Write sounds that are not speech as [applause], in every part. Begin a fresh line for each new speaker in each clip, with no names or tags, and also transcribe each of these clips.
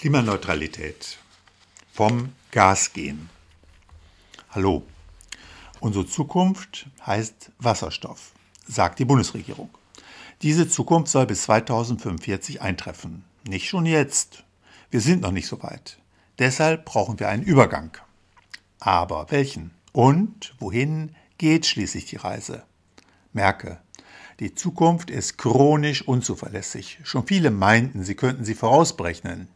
Klimaneutralität. Vom Gas gehen. Hallo. Unsere Zukunft heißt Wasserstoff, sagt die Bundesregierung. Diese Zukunft soll bis 2045 eintreffen. Nicht schon jetzt. Wir sind noch nicht so weit. Deshalb brauchen wir einen Übergang. Aber welchen? Und wohin geht schließlich die Reise? Merke, die Zukunft ist chronisch unzuverlässig. Schon viele meinten, sie könnten sie vorausberechnen.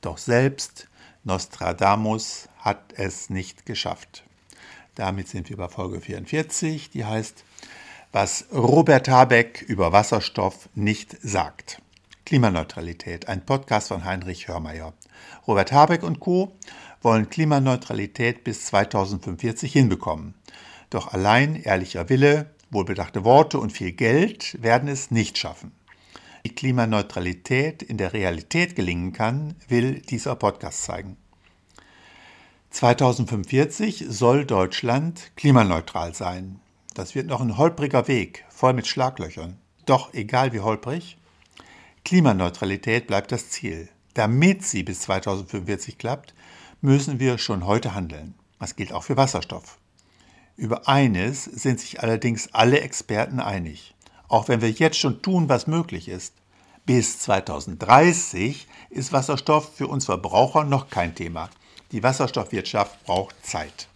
Doch selbst Nostradamus hat es nicht geschafft. Damit sind wir bei Folge 44, die heißt, was Robert Habeck über Wasserstoff nicht sagt. Klimaneutralität, ein Podcast von Heinrich Hörmeier. Robert Habeck und Co. wollen Klimaneutralität bis 2045 hinbekommen. Doch allein ehrlicher Wille, wohlbedachte Worte und viel Geld werden es nicht schaffen. Wie Klimaneutralität in der Realität gelingen kann, will dieser Podcast zeigen. 2045 soll Deutschland klimaneutral sein. Das wird noch ein holpriger Weg, voll mit Schlaglöchern. Doch egal wie holprig, Klimaneutralität bleibt das Ziel. Damit sie bis 2045 klappt, müssen wir schon heute handeln. Das gilt auch für Wasserstoff. Über eines sind sich allerdings alle Experten einig auch wenn wir jetzt schon tun, was möglich ist. Bis 2030 ist Wasserstoff für uns Verbraucher noch kein Thema. Die Wasserstoffwirtschaft braucht Zeit.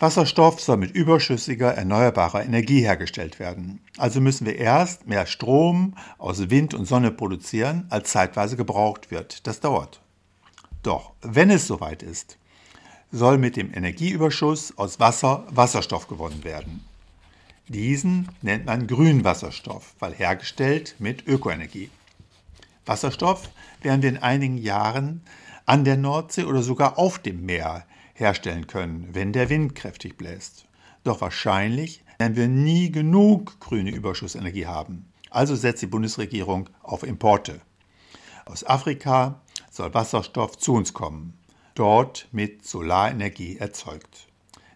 Wasserstoff soll mit überschüssiger erneuerbarer Energie hergestellt werden. Also müssen wir erst mehr Strom aus Wind und Sonne produzieren, als zeitweise gebraucht wird. Das dauert. Doch wenn es soweit ist, soll mit dem Energieüberschuss aus Wasser Wasserstoff gewonnen werden. Diesen nennt man Grünwasserstoff, weil hergestellt mit Ökoenergie. Wasserstoff werden wir in einigen Jahren an der Nordsee oder sogar auf dem Meer herstellen können, wenn der Wind kräftig bläst. Doch wahrscheinlich werden wir nie genug grüne Überschussenergie haben. Also setzt die Bundesregierung auf Importe. Aus Afrika soll Wasserstoff zu uns kommen, dort mit Solarenergie erzeugt.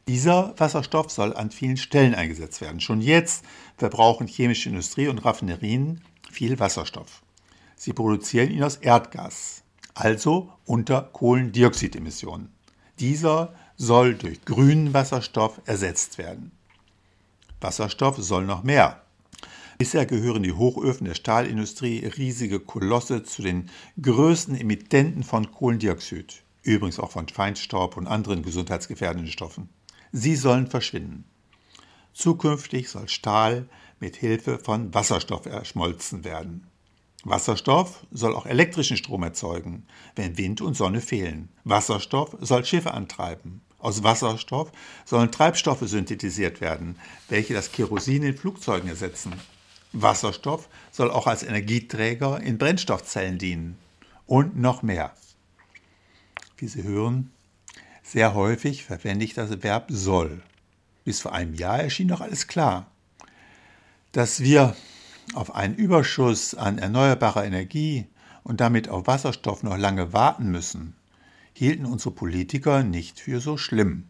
Dieser Wasserstoff soll an vielen Stellen eingesetzt werden. Schon jetzt verbrauchen chemische Industrie und Raffinerien viel Wasserstoff. Sie produzieren ihn aus Erdgas, also unter Kohlendioxidemissionen. Dieser soll durch grünen Wasserstoff ersetzt werden. Wasserstoff soll noch mehr. Bisher gehören die Hochöfen der Stahlindustrie, riesige Kolosse, zu den größten Emittenten von Kohlendioxid, übrigens auch von Feinstaub und anderen gesundheitsgefährdenden Stoffen. Sie sollen verschwinden. Zukünftig soll Stahl mit Hilfe von Wasserstoff erschmolzen werden. Wasserstoff soll auch elektrischen Strom erzeugen, wenn Wind und Sonne fehlen. Wasserstoff soll Schiffe antreiben. Aus Wasserstoff sollen Treibstoffe synthetisiert werden, welche das Kerosin in Flugzeugen ersetzen. Wasserstoff soll auch als Energieträger in Brennstoffzellen dienen. Und noch mehr. Wie Sie hören, sehr häufig verwende ich das Verb soll. Bis vor einem Jahr erschien noch alles klar. Dass wir auf einen Überschuss an erneuerbarer Energie und damit auf Wasserstoff noch lange warten müssen, hielten unsere Politiker nicht für so schlimm.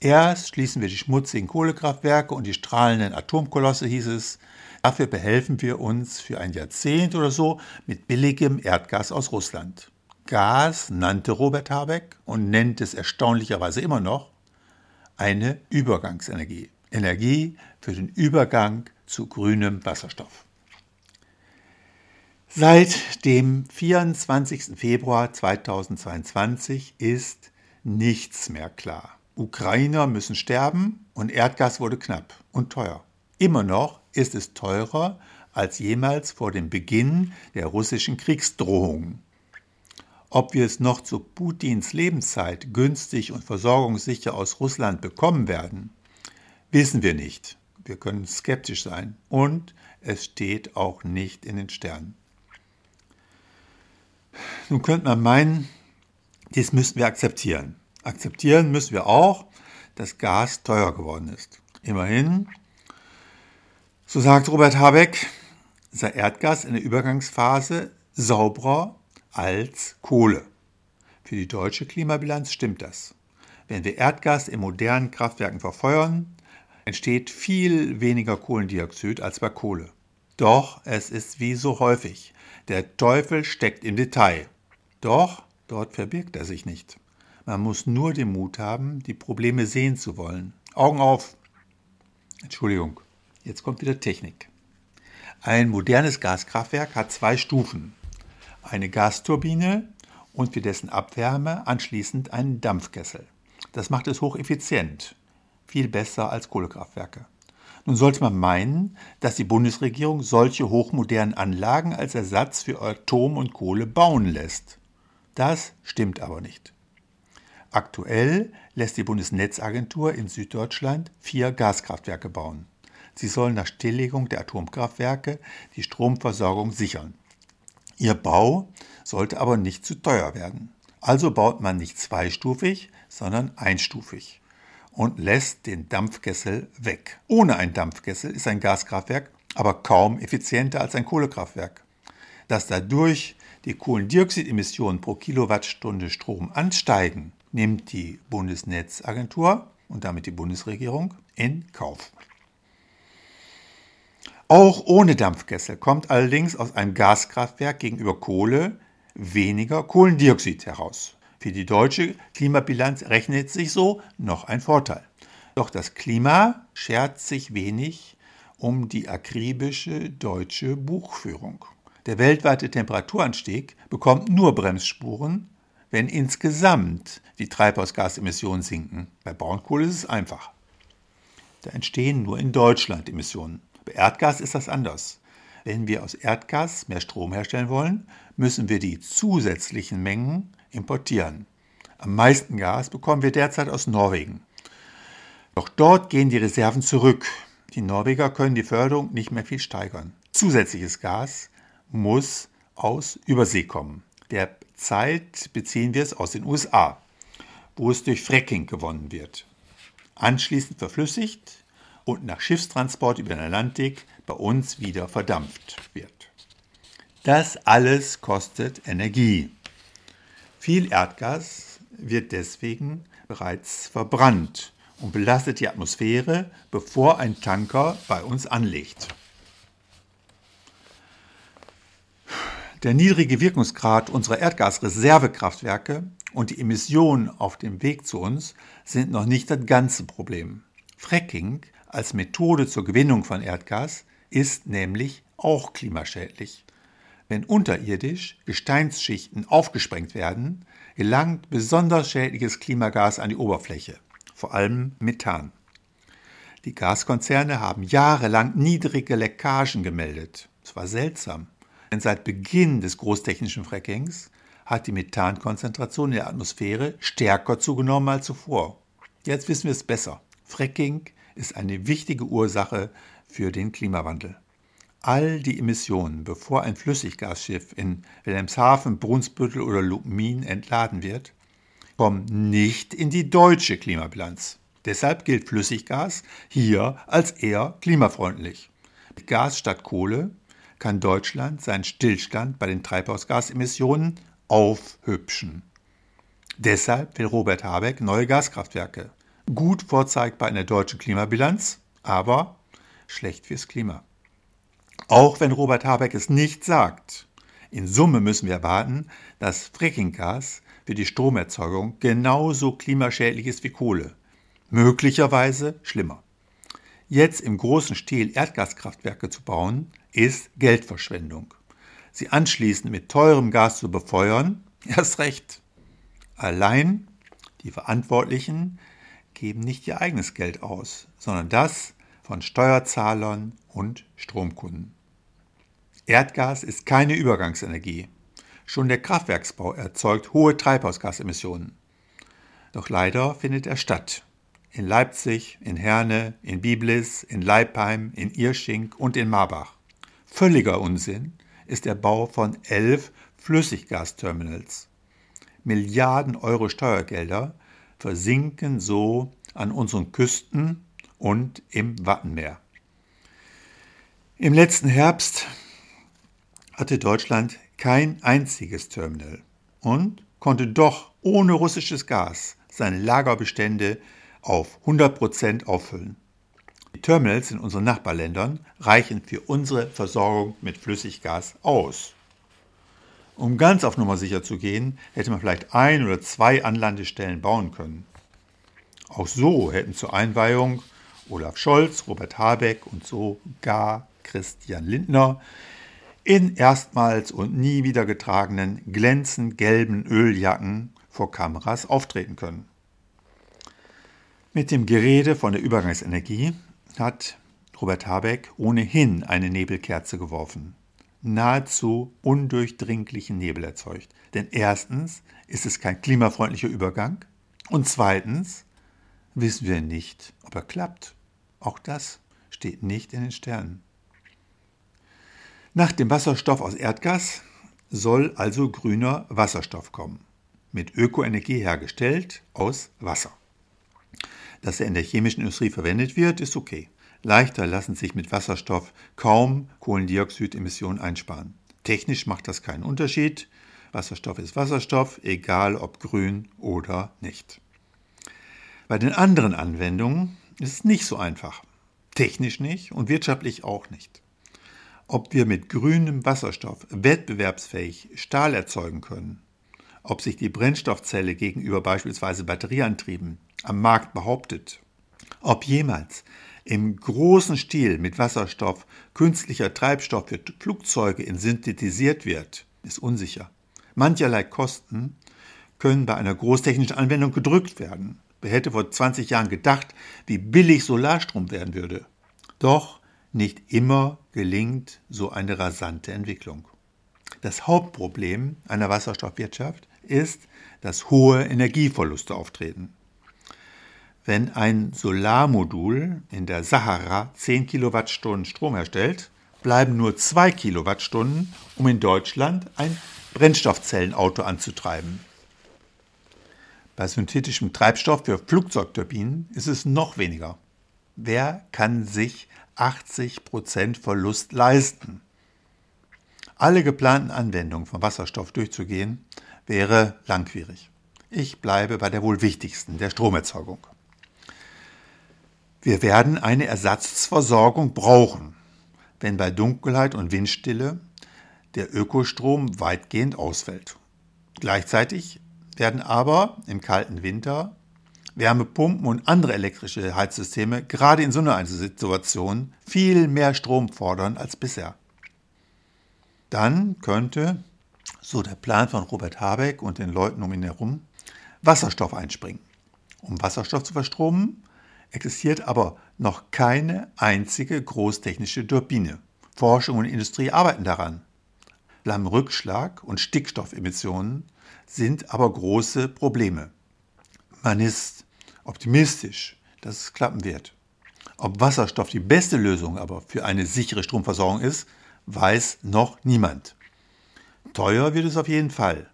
Erst schließen wir die schmutzigen Kohlekraftwerke und die strahlenden Atomkolosse, hieß es. Dafür behelfen wir uns für ein Jahrzehnt oder so mit billigem Erdgas aus Russland. Gas nannte Robert Habeck und nennt es erstaunlicherweise immer noch eine Übergangsenergie. Energie für den Übergang zu grünem Wasserstoff. Seit dem 24. Februar 2022 ist nichts mehr klar. Ukrainer müssen sterben und Erdgas wurde knapp und teuer. Immer noch ist es teurer als jemals vor dem Beginn der russischen Kriegsdrohungen. Ob wir es noch zu Putins Lebenszeit günstig und versorgungssicher aus Russland bekommen werden, wissen wir nicht. Wir können skeptisch sein und es steht auch nicht in den Sternen. Nun könnte man meinen, dies müssen wir akzeptieren. Akzeptieren müssen wir auch, dass Gas teuer geworden ist. Immerhin, so sagt Robert Habeck, sei Erdgas in der Übergangsphase sauberer als Kohle. Für die deutsche Klimabilanz stimmt das. Wenn wir Erdgas in modernen Kraftwerken verfeuern, entsteht viel weniger Kohlendioxid als bei Kohle. Doch es ist wie so häufig. Der Teufel steckt im Detail. Doch dort verbirgt er sich nicht. Man muss nur den Mut haben, die Probleme sehen zu wollen. Augen auf! Entschuldigung, jetzt kommt wieder Technik. Ein modernes Gaskraftwerk hat zwei Stufen. Eine Gasturbine und für dessen Abwärme anschließend einen Dampfkessel. Das macht es hocheffizient, viel besser als Kohlekraftwerke. Nun sollte man meinen, dass die Bundesregierung solche hochmodernen Anlagen als Ersatz für Atom und Kohle bauen lässt. Das stimmt aber nicht. Aktuell lässt die Bundesnetzagentur in Süddeutschland vier Gaskraftwerke bauen. Sie sollen nach Stilllegung der Atomkraftwerke die Stromversorgung sichern. Ihr Bau sollte aber nicht zu teuer werden. Also baut man nicht zweistufig, sondern einstufig und lässt den Dampfkessel weg. Ohne einen Dampfkessel ist ein Gaskraftwerk aber kaum effizienter als ein Kohlekraftwerk. Dass dadurch die Kohlendioxidemissionen pro Kilowattstunde Strom ansteigen, nimmt die Bundesnetzagentur und damit die Bundesregierung in Kauf. Auch ohne Dampfkessel kommt allerdings aus einem Gaskraftwerk gegenüber Kohle weniger Kohlendioxid heraus. Für die deutsche Klimabilanz rechnet sich so noch ein Vorteil. Doch das Klima schert sich wenig um die akribische deutsche Buchführung. Der weltweite Temperaturanstieg bekommt nur Bremsspuren, wenn insgesamt die Treibhausgasemissionen sinken. Bei Braunkohle ist es einfach. Da entstehen nur in Deutschland Emissionen. Bei Erdgas ist das anders. Wenn wir aus Erdgas mehr Strom herstellen wollen, müssen wir die zusätzlichen Mengen importieren. Am meisten Gas bekommen wir derzeit aus Norwegen. Doch dort gehen die Reserven zurück. Die Norweger können die Förderung nicht mehr viel steigern. Zusätzliches Gas muss aus Übersee kommen. Derzeit beziehen wir es aus den USA, wo es durch Fracking gewonnen wird. Anschließend verflüssigt und nach Schiffstransport über den Atlantik bei uns wieder verdampft wird. Das alles kostet Energie. Viel Erdgas wird deswegen bereits verbrannt und belastet die Atmosphäre, bevor ein Tanker bei uns anlegt. Der niedrige Wirkungsgrad unserer Erdgasreservekraftwerke und die Emissionen auf dem Weg zu uns sind noch nicht das ganze Problem. Fracking als Methode zur Gewinnung von Erdgas ist nämlich auch klimaschädlich. Wenn unterirdisch Gesteinsschichten aufgesprengt werden, gelangt besonders schädliches Klimagas an die Oberfläche, vor allem Methan. Die Gaskonzerne haben jahrelang niedrige Leckagen gemeldet. Es war seltsam, denn seit Beginn des großtechnischen Frackings hat die Methankonzentration in der Atmosphäre stärker zugenommen als zuvor. Jetzt wissen wir es besser. Fracking ist eine wichtige Ursache für den Klimawandel. All die Emissionen, bevor ein Flüssiggasschiff in Wilhelmshaven, Brunsbüttel oder Lubmin entladen wird, kommen nicht in die deutsche Klimabilanz. Deshalb gilt Flüssiggas hier als eher klimafreundlich. Mit Gas statt Kohle kann Deutschland seinen Stillstand bei den Treibhausgasemissionen aufhübschen. Deshalb will Robert Habeck neue Gaskraftwerke gut vorzeigbar in der deutschen Klimabilanz, aber schlecht fürs Klima. Auch wenn Robert Habeck es nicht sagt, in Summe müssen wir erwarten, dass Frackinggas für die Stromerzeugung genauso klimaschädlich ist wie Kohle, möglicherweise schlimmer. Jetzt im großen Stil Erdgaskraftwerke zu bauen, ist Geldverschwendung. Sie anschließend mit teurem Gas zu befeuern, [laughs] erst recht. Allein die Verantwortlichen geben nicht ihr eigenes Geld aus, sondern das von Steuerzahlern und Stromkunden. Erdgas ist keine Übergangsenergie. Schon der Kraftwerksbau erzeugt hohe Treibhausgasemissionen. Doch leider findet er statt. In Leipzig, in Herne, in Biblis, in Leipheim, in Irsching und in Marbach. Völliger Unsinn ist der Bau von elf Flüssiggasterminals. Milliarden Euro Steuergelder versinken so an unseren Küsten und im Wattenmeer. Im letzten Herbst hatte Deutschland kein einziges Terminal und konnte doch ohne russisches Gas seine Lagerbestände auf 100 Prozent auffüllen. Die Terminals in unseren Nachbarländern reichen für unsere Versorgung mit Flüssiggas aus. Um ganz auf Nummer sicher zu gehen, hätte man vielleicht ein oder zwei Anlandestellen bauen können. Auch so hätten zur Einweihung Olaf Scholz, Robert Habeck und sogar Christian Lindner in erstmals und nie wieder getragenen glänzend gelben Öljacken vor Kameras auftreten können. Mit dem Gerede von der Übergangsenergie hat Robert Habeck ohnehin eine Nebelkerze geworfen nahezu undurchdringlichen Nebel erzeugt. Denn erstens ist es kein klimafreundlicher Übergang und zweitens wissen wir nicht, ob er klappt. Auch das steht nicht in den Sternen. Nach dem Wasserstoff aus Erdgas soll also grüner Wasserstoff kommen, mit Ökoenergie hergestellt aus Wasser. Dass er in der chemischen Industrie verwendet wird, ist okay. Leichter lassen sich mit Wasserstoff kaum Kohlendioxidemissionen einsparen. Technisch macht das keinen Unterschied. Wasserstoff ist Wasserstoff, egal ob grün oder nicht. Bei den anderen Anwendungen ist es nicht so einfach. Technisch nicht und wirtschaftlich auch nicht. Ob wir mit grünem Wasserstoff wettbewerbsfähig Stahl erzeugen können, ob sich die Brennstoffzelle gegenüber beispielsweise Batterieantrieben am Markt behauptet, ob jemals im großen Stil mit Wasserstoff künstlicher Treibstoff für Flugzeuge in synthetisiert wird, ist unsicher. Mancherlei Kosten können bei einer großtechnischen Anwendung gedrückt werden. Wer hätte vor 20 Jahren gedacht, wie billig Solarstrom werden würde? Doch nicht immer gelingt so eine rasante Entwicklung. Das Hauptproblem einer Wasserstoffwirtschaft ist, dass hohe Energieverluste auftreten. Wenn ein Solarmodul in der Sahara 10 Kilowattstunden Strom herstellt, bleiben nur 2 Kilowattstunden, um in Deutschland ein Brennstoffzellenauto anzutreiben. Bei synthetischem Treibstoff für Flugzeugturbinen ist es noch weniger. Wer kann sich 80% Verlust leisten? Alle geplanten Anwendungen von Wasserstoff durchzugehen, wäre langwierig. Ich bleibe bei der wohl wichtigsten, der Stromerzeugung. Wir werden eine Ersatzversorgung brauchen, wenn bei Dunkelheit und Windstille der Ökostrom weitgehend ausfällt. Gleichzeitig werden aber im kalten Winter Wärmepumpen und andere elektrische Heizsysteme gerade in so einer Situation viel mehr Strom fordern als bisher. Dann könnte, so der Plan von Robert Habeck und den Leuten um ihn herum, Wasserstoff einspringen. Um Wasserstoff zu verstromen, existiert aber noch keine einzige großtechnische Turbine. Forschung und Industrie arbeiten daran. Flammenrückschlag und Stickstoffemissionen sind aber große Probleme. Man ist optimistisch, dass es klappen wird. Ob Wasserstoff die beste Lösung aber für eine sichere Stromversorgung ist, weiß noch niemand. Teuer wird es auf jeden Fall,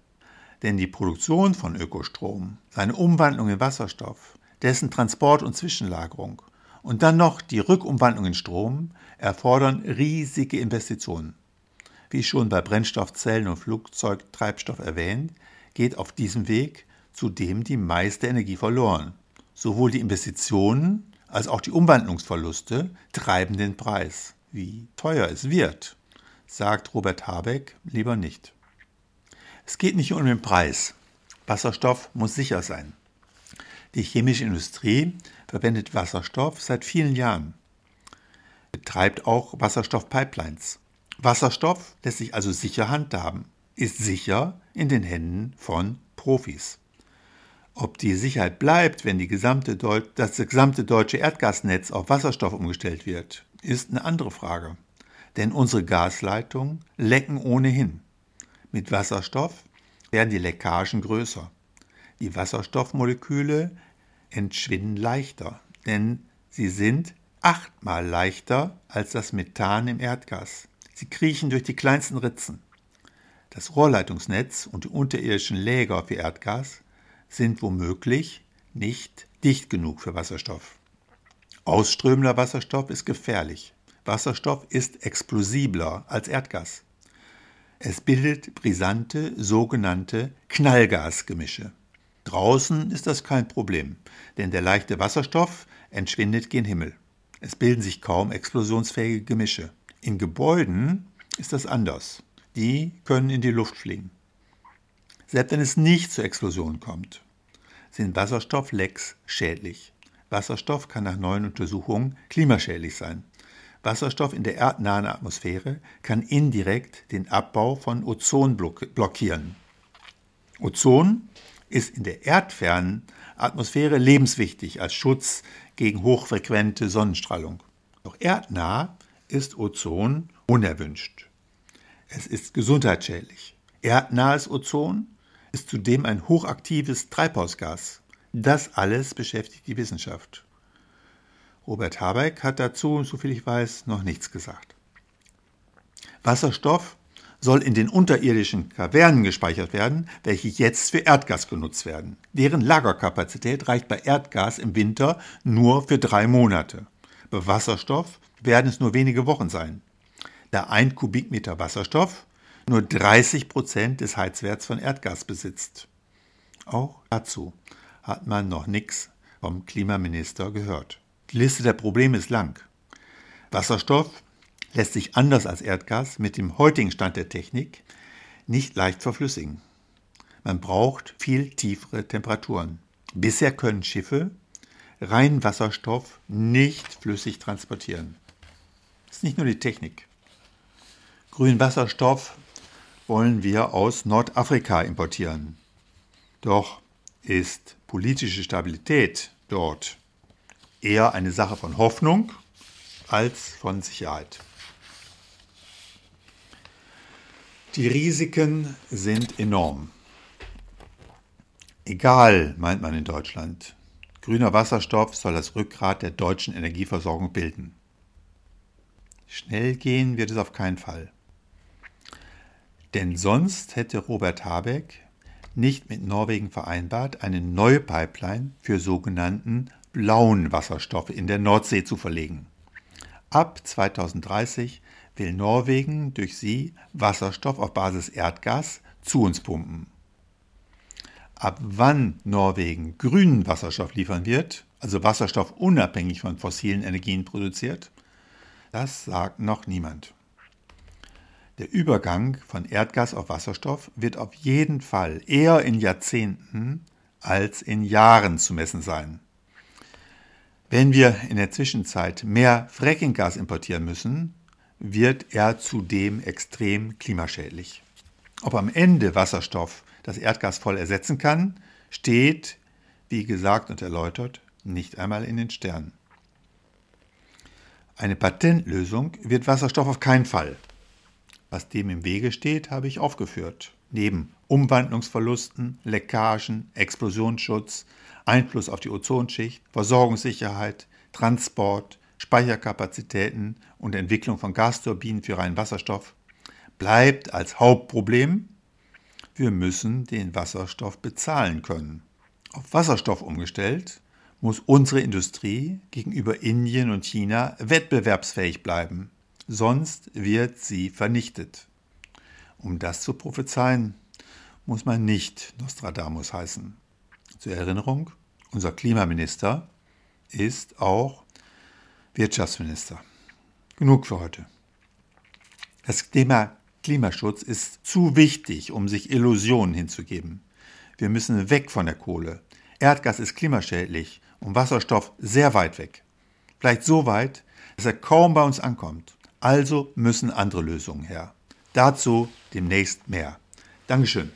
denn die Produktion von Ökostrom, seine Umwandlung in Wasserstoff, dessen Transport und Zwischenlagerung und dann noch die Rückumwandlung in Strom erfordern riesige Investitionen. Wie schon bei Brennstoffzellen und Flugzeugtreibstoff erwähnt, geht auf diesem Weg zudem die meiste Energie verloren. Sowohl die Investitionen als auch die Umwandlungsverluste treiben den Preis. Wie teuer es wird, sagt Robert Habeck lieber nicht. Es geht nicht um den Preis. Wasserstoff muss sicher sein. Die chemische Industrie verwendet Wasserstoff seit vielen Jahren, betreibt auch Wasserstoffpipelines. Wasserstoff lässt sich also sicher handhaben, ist sicher in den Händen von Profis. Ob die Sicherheit bleibt, wenn gesamte das gesamte deutsche Erdgasnetz auf Wasserstoff umgestellt wird, ist eine andere Frage. Denn unsere Gasleitungen lecken ohnehin. Mit Wasserstoff werden die Leckagen größer. Die Wasserstoffmoleküle entschwinden leichter, denn sie sind achtmal leichter als das Methan im Erdgas. Sie kriechen durch die kleinsten Ritzen. Das Rohrleitungsnetz und die unterirdischen Läger für Erdgas sind womöglich nicht dicht genug für Wasserstoff. Ausströmender Wasserstoff ist gefährlich. Wasserstoff ist explosibler als Erdgas. Es bildet brisante sogenannte Knallgasgemische. Draußen ist das kein Problem, denn der leichte Wasserstoff entschwindet gen Himmel. Es bilden sich kaum explosionsfähige Gemische. In Gebäuden ist das anders. die können in die Luft fliegen. Selbst wenn es nicht zur Explosion kommt, sind Wasserstofflecks schädlich. Wasserstoff kann nach neuen Untersuchungen klimaschädlich sein. Wasserstoff in der erdnahen Atmosphäre kann indirekt den Abbau von Ozon blockieren. Ozon ist in der erdfernen Atmosphäre lebenswichtig als Schutz gegen hochfrequente Sonnenstrahlung. Doch erdnah ist Ozon unerwünscht. Es ist gesundheitsschädlich. Erdnahes Ozon ist zudem ein hochaktives Treibhausgas. Das alles beschäftigt die Wissenschaft. Robert Habeck hat dazu, soviel ich weiß, noch nichts gesagt. Wasserstoff soll in den unterirdischen Kavernen gespeichert werden, welche jetzt für Erdgas genutzt werden. Deren Lagerkapazität reicht bei Erdgas im Winter nur für drei Monate. Bei Wasserstoff werden es nur wenige Wochen sein, da ein Kubikmeter Wasserstoff nur 30 Prozent des Heizwerts von Erdgas besitzt. Auch dazu hat man noch nichts vom Klimaminister gehört. Die Liste der Probleme ist lang. Wasserstoff lässt sich anders als Erdgas mit dem heutigen Stand der Technik nicht leicht verflüssigen. Man braucht viel tiefere Temperaturen. Bisher können Schiffe rein Wasserstoff nicht flüssig transportieren. Das ist nicht nur die Technik. Grünen Wasserstoff wollen wir aus Nordafrika importieren. Doch ist politische Stabilität dort eher eine Sache von Hoffnung als von Sicherheit. Die Risiken sind enorm. Egal, meint man in Deutschland. Grüner Wasserstoff soll das Rückgrat der deutschen Energieversorgung bilden. Schnell gehen wird es auf keinen Fall. Denn sonst hätte Robert Habeck nicht mit Norwegen vereinbart, eine neue Pipeline für sogenannten blauen Wasserstoff in der Nordsee zu verlegen. Ab 2030 will Norwegen durch sie Wasserstoff auf Basis Erdgas zu uns pumpen. Ab wann Norwegen grünen Wasserstoff liefern wird, also Wasserstoff unabhängig von fossilen Energien produziert, das sagt noch niemand. Der Übergang von Erdgas auf Wasserstoff wird auf jeden Fall eher in Jahrzehnten als in Jahren zu messen sein. Wenn wir in der Zwischenzeit mehr Frackinggas importieren müssen, wird er zudem extrem klimaschädlich. Ob am Ende Wasserstoff das Erdgas voll ersetzen kann, steht, wie gesagt und erläutert, nicht einmal in den Sternen. Eine Patentlösung wird Wasserstoff auf keinen Fall was dem im Wege steht, habe ich aufgeführt. Neben Umwandlungsverlusten, Leckagen, Explosionsschutz, Einfluss auf die Ozonschicht, Versorgungssicherheit, Transport, Speicherkapazitäten und Entwicklung von Gasturbinen für reinen Wasserstoff bleibt als Hauptproblem, wir müssen den Wasserstoff bezahlen können. Auf Wasserstoff umgestellt muss unsere Industrie gegenüber Indien und China wettbewerbsfähig bleiben sonst wird sie vernichtet. Um das zu prophezeien, muss man nicht Nostradamus heißen. Zur Erinnerung, unser Klimaminister ist auch Wirtschaftsminister. Genug für heute. Das Thema Klimaschutz ist zu wichtig, um sich Illusionen hinzugeben. Wir müssen weg von der Kohle. Erdgas ist klimaschädlich und Wasserstoff sehr weit weg. Vielleicht so weit, dass er kaum bei uns ankommt. Also müssen andere Lösungen her. Dazu demnächst mehr. Dankeschön.